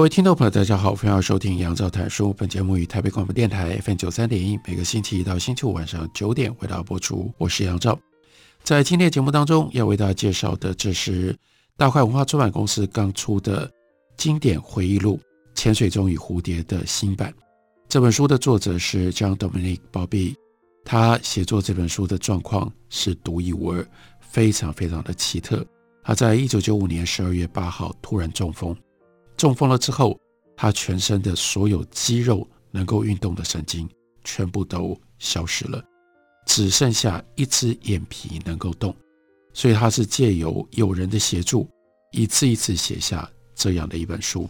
各位听众朋友，大家好，欢迎收听杨照谈书。本节目于台北广播电台 FM 九三点一，每个星期一到星期五晚上九点为大家播出。我是杨照，在今天的节目当中要为大家介绍的，这是大块文化出版公司刚出的经典回忆录《潜水钟与蝴蝶》的新版。这本书的作者是 Jean-Dominique Bauby，他写作这本书的状况是独一无二，非常非常的奇特。他在一九九五年十二月八号突然中风。中风了之后，他全身的所有肌肉能够运动的神经全部都消失了，只剩下一只眼皮能够动。所以他是借由友人的协助，一次一次写下这样的一本书。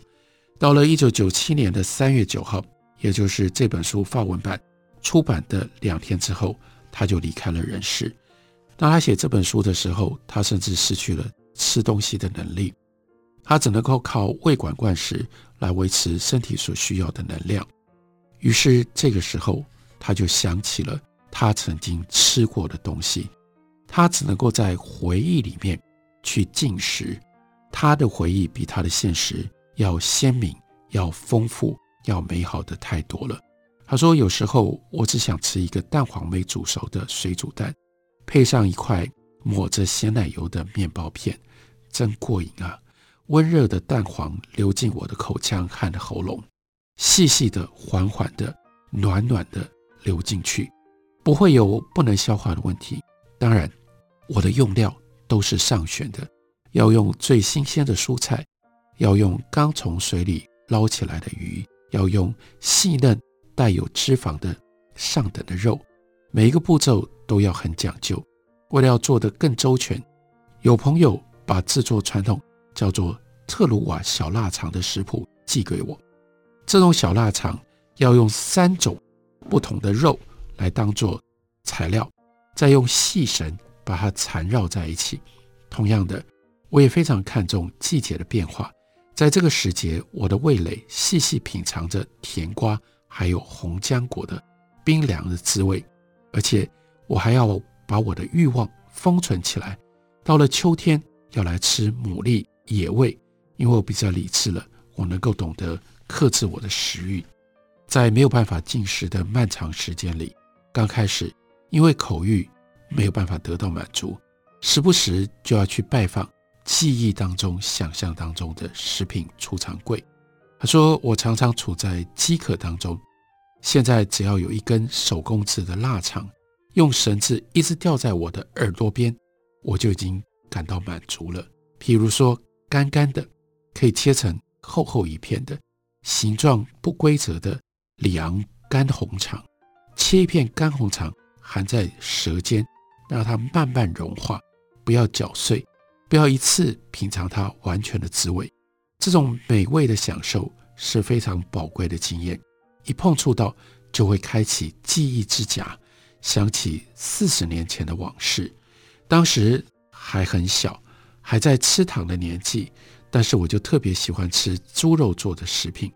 到了一九九七年的三月九号，也就是这本书发文版出版的两天之后，他就离开了人世。当他写这本书的时候，他甚至失去了吃东西的能力。他只能够靠胃管灌食来维持身体所需要的能量。于是这个时候，他就想起了他曾经吃过的东西。他只能够在回忆里面去进食。他的回忆比他的现实要鲜明、要丰富、要美好的太多了。他说：“有时候我只想吃一个蛋黄没煮熟的水煮蛋，配上一块抹着鲜奶油的面包片，真过瘾啊！”温热的蛋黄流进我的口腔和喉咙，细细的、缓缓的、暖暖的流进去，不会有不能消化的问题。当然，我的用料都是上选的，要用最新鲜的蔬菜，要用刚从水里捞起来的鱼，要用细嫩带有脂肪的上等的肉，每一个步骤都要很讲究。为了要做得更周全，有朋友把制作传统。叫做特鲁瓦小腊肠的食谱寄给我。这种小腊肠要用三种不同的肉来当做材料，再用细绳把它缠绕在一起。同样的，我也非常看重季节的变化。在这个时节，我的味蕾细细品尝着甜瓜还有红浆果的冰凉的滋味，而且我还要把我的欲望封存起来。到了秋天，要来吃牡蛎。野味，因为我比较理智了，我能够懂得克制我的食欲，在没有办法进食的漫长时间里，刚开始因为口欲没有办法得到满足，时不时就要去拜访记忆当中、想象当中的食品储藏柜。他说，我常常处在饥渴当中，现在只要有一根手工制的腊肠，用绳子一直吊在我的耳朵边，我就已经感到满足了。譬如说。干干的，可以切成厚厚一片的，形状不规则的里昂干红肠，切一片干红肠含在舌尖，让它慢慢融化，不要搅碎，不要一次品尝它完全的滋味。这种美味的享受是非常宝贵的经验，一碰触到就会开启记忆之甲，想起四十年前的往事，当时还很小。还在吃糖的年纪，但是我就特别喜欢吃猪肉做的食品。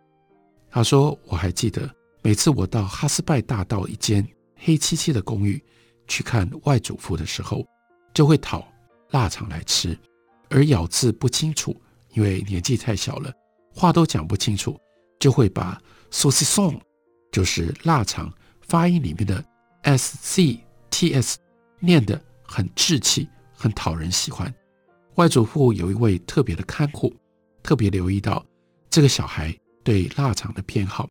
他说，我还记得每次我到哈斯拜大道一间黑漆漆的公寓去看外祖父的时候，就会讨腊肠来吃，而咬字不清楚，因为年纪太小了，话都讲不清楚，就会把 saucisson 就是腊肠发音里面的 s c t s 念得很稚气，很讨人喜欢。外祖父有一位特别的看护，特别留意到这个小孩对腊肠的偏好。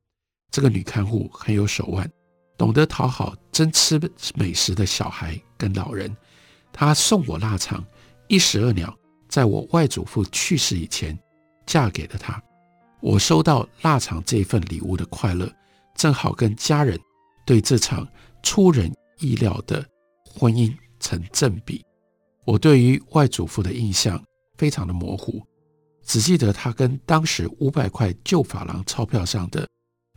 这个女看护很有手腕，懂得讨好真吃美食的小孩跟老人。她送我腊肠，一石二鸟，在我外祖父去世以前嫁给了他。我收到腊肠这份礼物的快乐，正好跟家人对这场出人意料的婚姻成正比。我对于外祖父的印象非常的模糊，只记得他跟当时五百块旧法郎钞票上的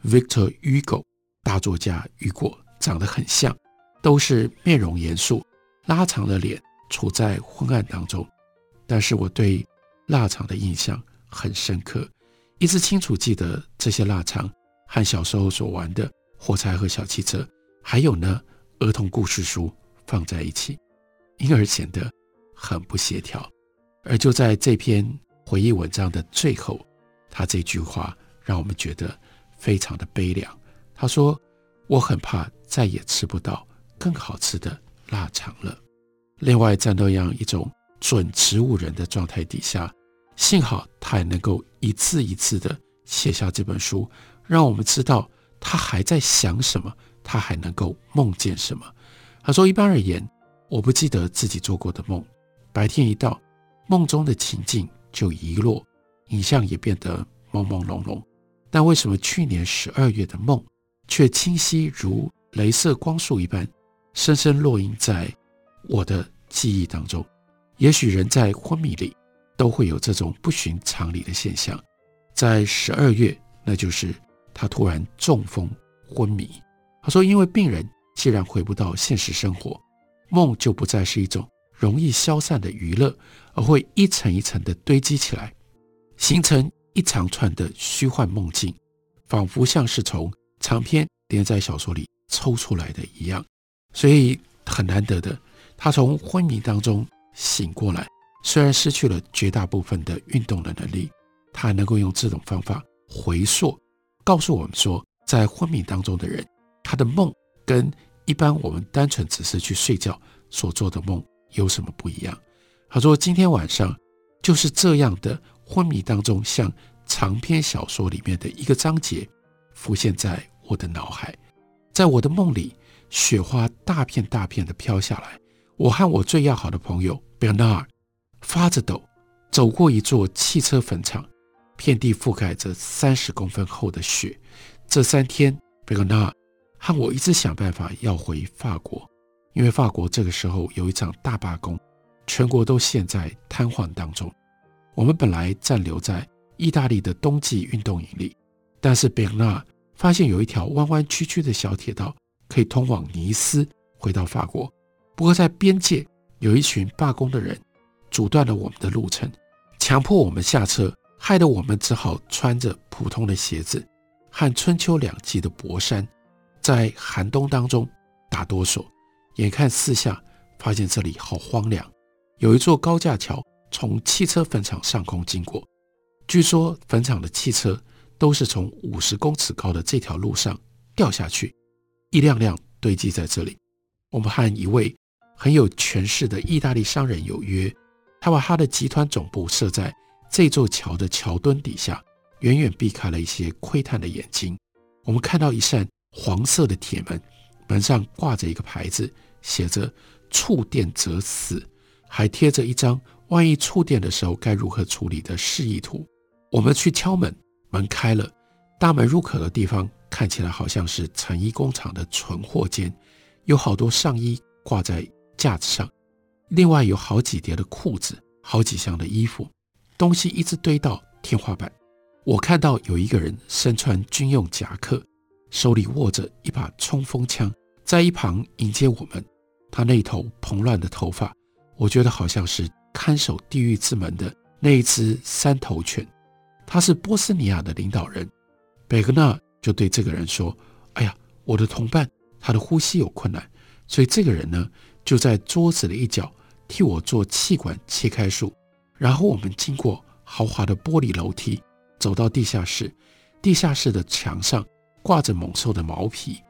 Victor Hugo 大作家雨果长得很像，都是面容严肃，拉长了脸，处在昏暗当中。但是我对腊肠的印象很深刻，一直清楚记得这些腊肠和小时候所玩的火柴和小汽车，还有呢儿童故事书放在一起，因而显得很不协调。而就在这篇回忆文章的最后，他这句话让我们觉得非常的悲凉。他说：“我很怕再也吃不到更好吃的腊肠了。”另外，在那样一种准植物人的状态底下，幸好他还能够一次一次地写下这本书，让我们知道他还在想什么，他还能够梦见什么。他说：“一般而言，我不记得自己做过的梦，白天一到。”梦中的情境就遗落，影像也变得朦朦胧胧。但为什么去年十二月的梦却清晰如镭射光束一般，深深烙印在我的记忆当中？也许人在昏迷里都会有这种不寻常理的现象。在十二月，那就是他突然中风昏迷。他说：“因为病人既然回不到现实生活，梦就不再是一种。”容易消散的娱乐，而会一层一层的堆积起来，形成一长串的虚幻梦境，仿佛像是从长篇连载小说里抽出来的一样。所以很难得的，他从昏迷当中醒过来，虽然失去了绝大部分的运动的能力，他还能够用这种方法回溯，告诉我们说，在昏迷当中的人，他的梦跟一般我们单纯只是去睡觉所做的梦。有什么不一样？他说：“今天晚上就是这样的昏迷当中，像长篇小说里面的一个章节浮现在我的脑海。在我的梦里，雪花大片大片的飘下来。我和我最要好的朋友 Bernard 发着抖走过一座汽车坟场，遍地覆盖着三十公分厚的雪。这三天，Bernard 和我一直想办法要回法国。”因为法国这个时候有一场大罢工，全国都陷在瘫痪当中。我们本来暂留在意大利的冬季运动营里，但是贝纳发现有一条弯弯曲曲的小铁道可以通往尼斯，回到法国。不过在边界有一群罢工的人阻断了我们的路程，强迫我们下车，害得我们只好穿着普通的鞋子和春秋两季的薄衫，在寒冬当中打哆嗦。眼看四下，发现这里好荒凉。有一座高架桥从汽车坟场上空经过，据说坟场的汽车都是从五十公尺高的这条路上掉下去，一辆辆堆积在这里。我们和一位很有权势的意大利商人有约，他把他的集团总部设在这座桥的桥墩底下，远远避开了一些窥探的眼睛。我们看到一扇黄色的铁门，门上挂着一个牌子。写着“触电者死”，还贴着一张万一触电的时候该如何处理的示意图。我们去敲门，门开了，大门入口的地方看起来好像是成衣工厂的存货间，有好多上衣挂在架子上，另外有好几叠的裤子，好几箱的衣服，东西一直堆到天花板。我看到有一个人身穿军用夹克，手里握着一把冲锋枪，在一旁迎接我们。他那头蓬乱的头发，我觉得好像是看守地狱之门的那一只三头犬。他是波斯尼亚的领导人。贝格纳就对这个人说：“哎呀，我的同伴，他的呼吸有困难，所以这个人呢，就在桌子的一角替我做气管切开术。然后我们经过豪华的玻璃楼梯，走到地下室。地下室的墙上挂着猛兽的毛皮，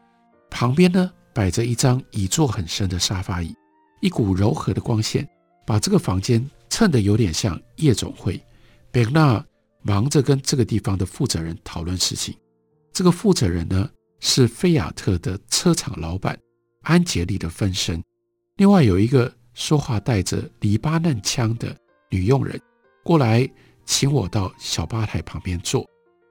旁边呢。”摆着一张椅座很深的沙发椅，一股柔和的光线把这个房间衬得有点像夜总会。贝纳忙着跟这个地方的负责人讨论事情。这个负责人呢，是菲亚特的车厂老板安杰丽的分身。另外有一个说话带着黎巴嫩腔的女佣人过来，请我到小吧台旁边坐。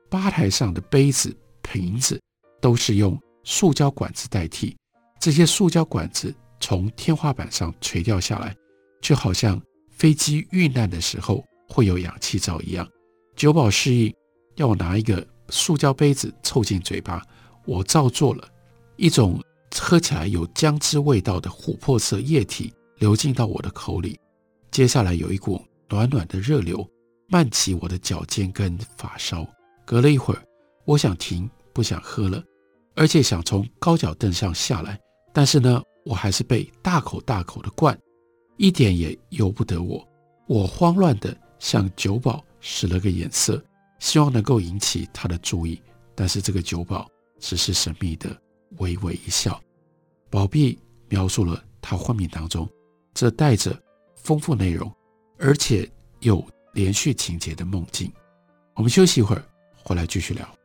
吧台上的杯子、瓶子都是用塑胶管子代替。这些塑胶管子从天花板上垂掉下来，就好像飞机遇难的时候会有氧气罩一样。酒保示意要我拿一个塑胶杯子凑近嘴巴，我照做了。一种喝起来有姜汁味道的琥珀色液体流进到我的口里，接下来有一股暖暖的热流漫起我的脚尖跟发梢。隔了一会儿，我想停，不想喝了，而且想从高脚凳上下来，但是呢，我还是被大口大口的灌，一点也由不得我。我慌乱地向酒保使了个眼色，希望能够引起他的注意，但是这个酒保只是神秘的微微一笑。宝碧描述了他昏迷当中这带着丰富内容，而且有连续情节的梦境。我们休息一会儿。回来继续聊。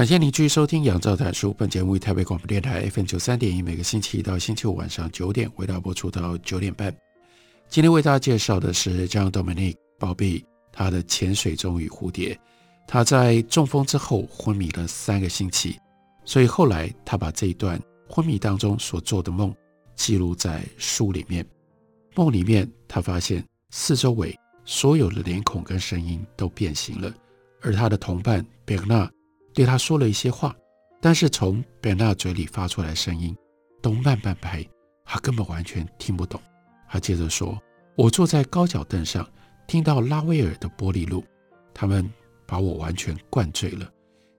感谢您继续收听《杨照谈书》。本节目于台北广播电台 FM 九三点一，每个星期一到星期五晚上九点，为大家播出到九点半。今天为大家介绍的是 Jean-Dominique 保庇他的《潜水钟与蝴蝶》。他在中风之后昏迷了三个星期，所以后来他把这一段昏迷当中所做的梦记录在书里面。梦里面，他发现四周围所有的脸孔跟声音都变形了，而他的同伴 Bernard 对他说了一些话，但是从贝纳嘴里发出来的声音都慢半拍，他根本完全听不懂。他接着说：“我坐在高脚凳上，听到拉威尔的玻璃路，他们把我完全灌醉了。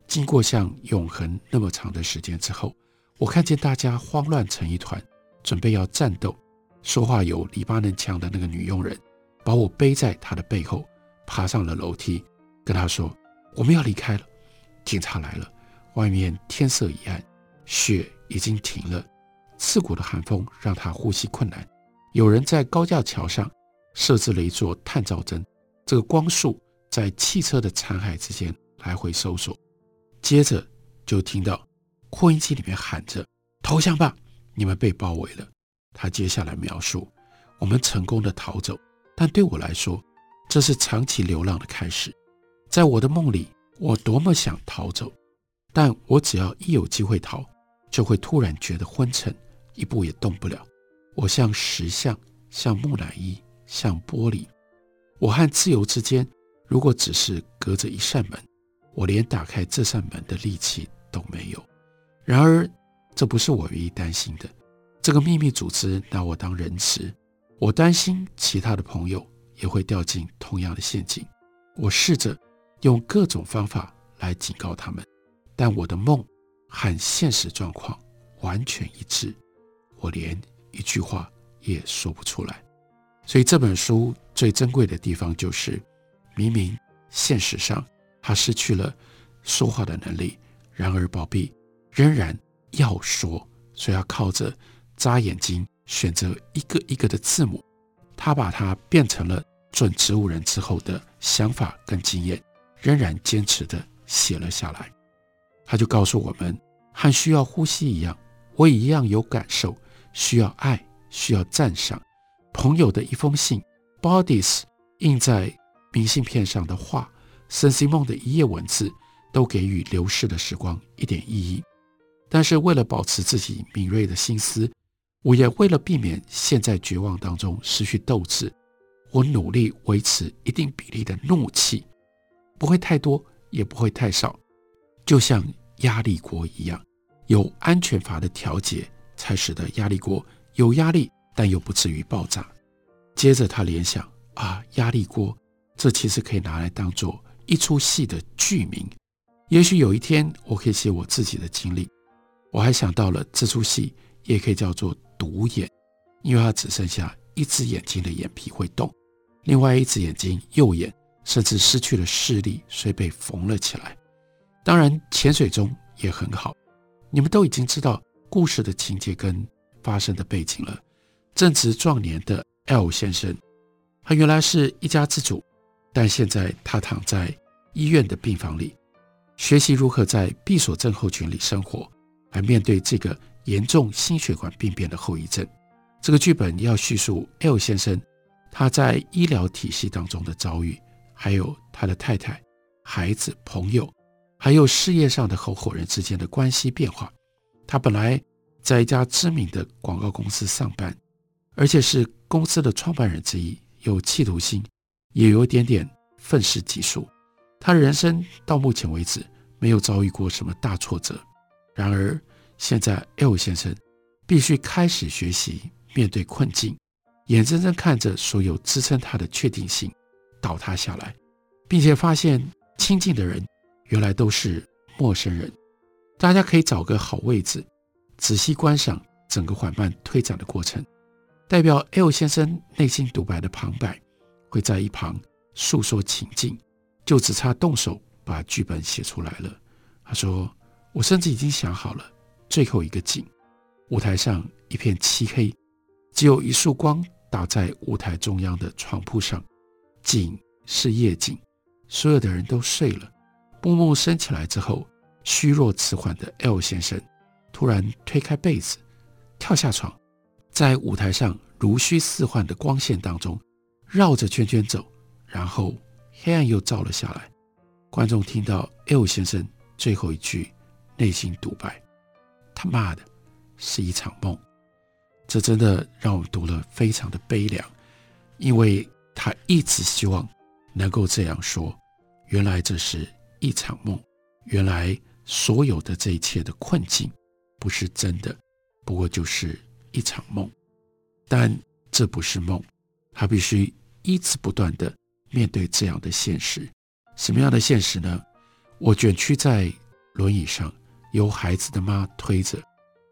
经过像永恒那么长的时间之后，我看见大家慌乱成一团，准备要战斗。说话有黎巴嫩腔的那个女佣人把我背在她的背后，爬上了楼梯，跟她说：我们要离开了。”警察来了，外面天色已暗，雪已经停了，刺骨的寒风让他呼吸困难。有人在高架桥上设置了一座探照灯，这个光束在汽车的残骸之间来回搜索。接着就听到扩音机里面喊着：“投降吧，你们被包围了。”他接下来描述：“我们成功的逃走，但对我来说，这是长期流浪的开始。在我的梦里。”我多么想逃走，但我只要一有机会逃，就会突然觉得昏沉，一步也动不了。我像石像，像木乃伊，像玻璃。我和自由之间，如果只是隔着一扇门，我连打开这扇门的力气都没有。然而，这不是我唯一担心的。这个秘密组织拿我当人质，我担心其他的朋友也会掉进同样的陷阱。我试着。用各种方法来警告他们，但我的梦和现实状况完全一致，我连一句话也说不出来。所以这本书最珍贵的地方就是，明明现实上他失去了说话的能力，然而保庇仍然要说，所以要靠着眨眼睛选择一个一个的字母，他把它变成了准植物人之后的想法跟经验。仍然坚持地写了下来，他就告诉我们，和需要呼吸一样，我也一样有感受，需要爱，需要赞赏。朋友的一封信，Bodies 印在明信片上的画，Saint-Simon 的一页文字，都给予流逝的时光一点意义。但是为了保持自己敏锐的心思，我也为了避免陷在绝望当中失去斗志，我努力维持一定比例的怒气。不会太多，也不会太少，就像压力锅一样，有安全阀的调节，才使得压力锅有压力，但又不至于爆炸。接着他联想啊，压力锅，这其实可以拿来当做一出戏的剧名。也许有一天，我可以写我自己的经历。我还想到了这出戏也可以叫做独眼，因为它只剩下一只眼睛的眼皮会动，另外一只眼睛右眼甚至失去了视力，所以被缝了起来。当然，潜水钟也很好。你们都已经知道故事的情节跟发生的背景了。正值壮年的 L 先生，他原来是一家之主，但现在他躺在医院的病房里，学习如何在闭锁症候群里生活，来面对这个严重心血管病变的后遗症。这个剧本要叙述 L 先生他在医疗体系当中的遭遇，还有他的太太、孩子、朋友。还有事业上的合伙人之间的关系变化。他本来在一家知名的广告公司上班，而且是公司的创办人之一，有企图心，也有一点点愤世嫉俗。他的人生到目前为止没有遭遇过什么大挫折。然而，现在 L 先生必须开始学习面对困境，眼睁睁看着所有支撑他的确定性倒塌下来，并且发现亲近的人。原来都是陌生人，大家可以找个好位置，仔细观赏整个缓慢推展的过程。代表 L 先生内心独白的旁白会在一旁诉说情境，就只差动手把剧本写出来了。他说：“我甚至已经想好了最后一个景，舞台上一片漆黑，只有一束光打在舞台中央的床铺上，景是夜景，所有的人都睡了。”幕幕升起来之后，虚弱迟缓的 L 先生突然推开被子，跳下床，在舞台上如虚似幻的光线当中绕着圈圈走，然后黑暗又照了下来。观众听到 L 先生最后一句内心独白：“他妈的，是一场梦。”这真的让我读了非常的悲凉，因为他一直希望能够这样说。原来这是。一场梦，原来所有的这一切的困境不是真的，不过就是一场梦。但这不是梦，他必须一直不断的面对这样的现实。什么样的现实呢？我卷曲在轮椅上，由孩子的妈推着，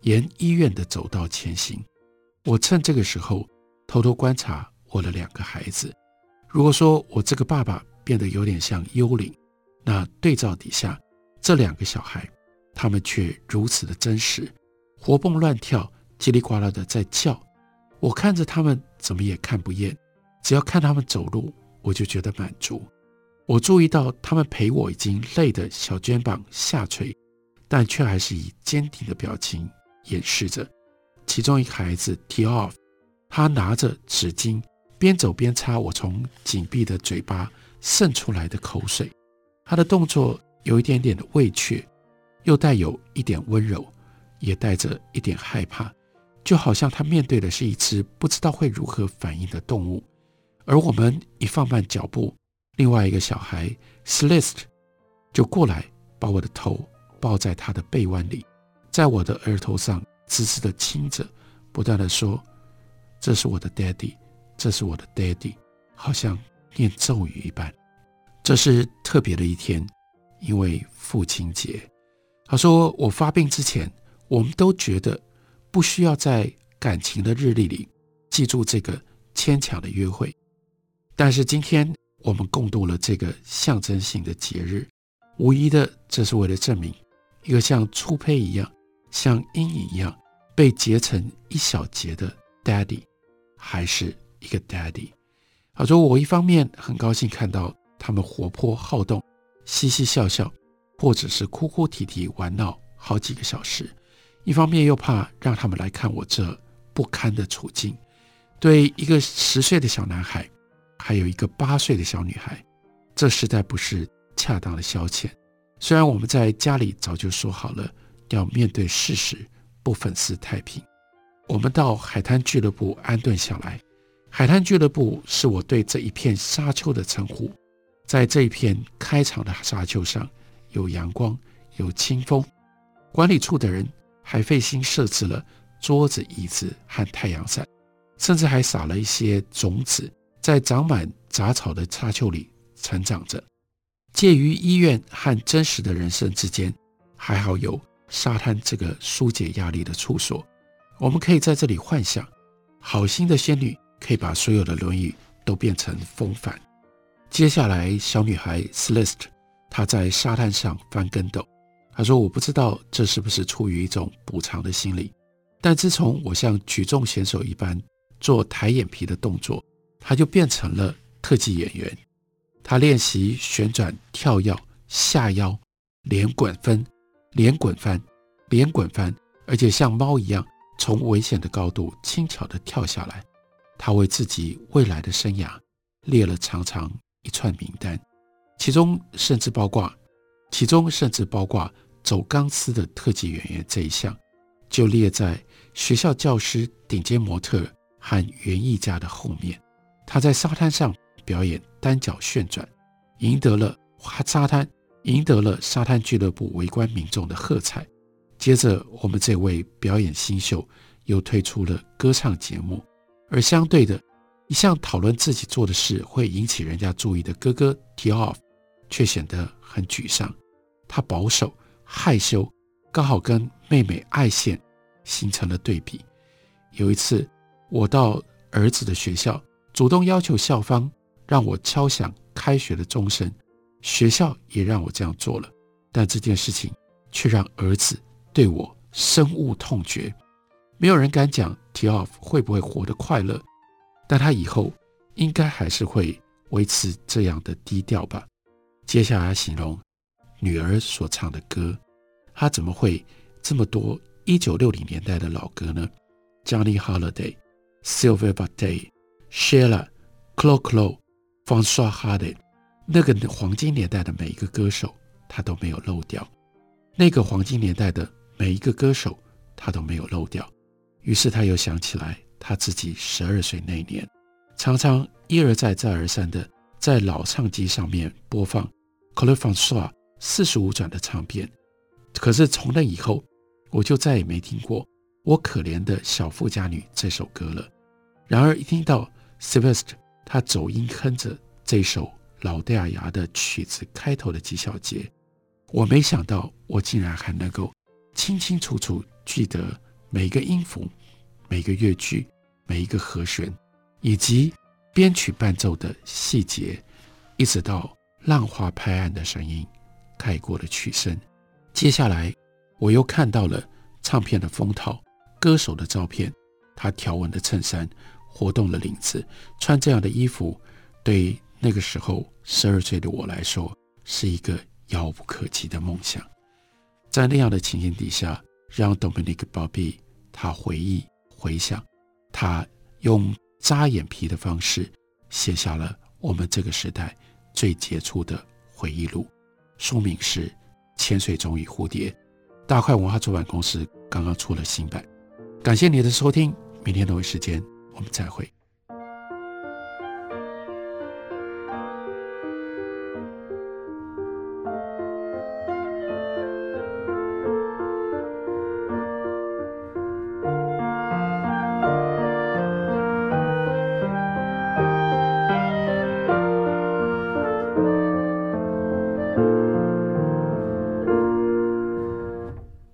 沿医院的走道前行。我趁这个时候偷偷观察我的两个孩子。如果说我这个爸爸变得有点像幽灵。那对照底下，这两个小孩，他们却如此的真实，活蹦乱跳，叽里呱啦的在叫。我看着他们，怎么也看不厌。只要看他们走路，我就觉得满足。我注意到他们陪我已经累得小肩膀下垂，但却还是以坚定的表情掩饰着。其中一个孩子 tee off，他拿着纸巾，边走边擦我从紧闭的嘴巴渗出来的口水。他的动作有一点点的畏怯，又带有一点温柔，也带着一点害怕，就好像他面对的是一只不知道会如何反应的动物。而我们一放慢脚步，另外一个小孩 Sleest 就过来，把我的头抱在他的臂弯里，在我的额头上滋滋的亲着，不断的说：“这是我的 Daddy，这是我的 Daddy，好像念咒语一般。”这是特别的一天，因为父亲节。他说：“我发病之前，我们都觉得不需要在感情的日历里记住这个牵强的约会，但是今天我们共度了这个象征性的节日，无疑的，这是为了证明一个像粗胚一样、像阴影一样被截成一小截的 Daddy，还是一个 Daddy。”他说：“我一方面很高兴看到。”他们活泼好动，嘻嘻笑笑，或者是哭哭啼啼玩闹好几个小时。一方面又怕让他们来看我这不堪的处境。对一个十岁的小男孩，还有一个八岁的小女孩，这实在不是恰当的消遣。虽然我们在家里早就说好了要面对事实，不粉饰太平。我们到海滩俱乐部安顿下来。海滩俱乐部是我对这一片沙丘的称呼。在这一片开敞的沙丘上，有阳光，有清风。管理处的人还费心设置了桌子、椅子和太阳伞，甚至还撒了一些种子，在长满杂草的沙丘里成长着。介于医院和真实的人生之间，还好有沙滩这个纾解压力的处所。我们可以在这里幻想，好心的仙女可以把所有的论语都变成风帆。接下来，小女孩 Celeste 她在沙滩上翻跟斗。她说：“我不知道这是不是出于一种补偿的心理，但自从我像举重选手一般做抬眼皮的动作，她就变成了特技演员。她练习旋转、跳跃、下腰、连滚分、连滚翻、连滚翻，而且像猫一样从危险的高度轻巧地跳下来。他为自己未来的生涯列了长长。”一串名单，其中甚至包括，其中甚至包括走钢丝的特技演员这一项，就列在学校教师、顶尖模特和园艺家的后面。他在沙滩上表演单脚旋转，赢得了花沙滩，赢得了沙滩俱乐部围观民众的喝彩。接着，我们这位表演新秀又推出了歌唱节目，而相对的。一向讨论自己做的事会引起人家注意的哥哥 t i o f 却显得很沮丧。他保守、害羞，刚好跟妹妹艾线形成了对比。有一次，我到儿子的学校，主动要求校方让我敲响开学的钟声，学校也让我这样做了。但这件事情却让儿子对我深恶痛绝。没有人敢讲 Tiof 会不会活得快乐。但他以后应该还是会维持这样的低调吧。接下来形容女儿所唱的歌，她怎么会这么多一九六零年代的老歌呢？Johnny Holiday、Sylvia Boorstein、Sheila、Clo Clo、François Hardy，那个黄金年代的每一个歌手，他都没有漏掉。那个黄金年代的每一个歌手，他都没有漏掉。于是他又想起来。他自己十二岁那年，常常一而再、再而三的在老唱机上面播放 Claude François 四十五转的唱片。可是从那以后，我就再也没听过《我可怜的小富家女》这首歌了。然而一听到 Sylvester 他走音哼着这首老掉牙的曲子开头的几小节，我没想到我竟然还能够清清楚楚记得每个音符。每个乐句，每一个和弦，以及编曲伴奏的细节，一直到浪花拍岸的声音盖过了曲声。接下来，我又看到了唱片的封套，歌手的照片，他条纹的衬衫，活动的领子，穿这样的衣服，对那个时候十二岁的我来说，是一个遥不可及的梦想。在那样的情形底下，让 Dominic Bobby 他回忆。回想，他用扎眼皮的方式写下了我们这个时代最杰出的回忆录，书名是《潜水钟与蝴蝶》。大块文化出版公司刚刚出了新版。感谢你的收听，明天同一时间我们再会。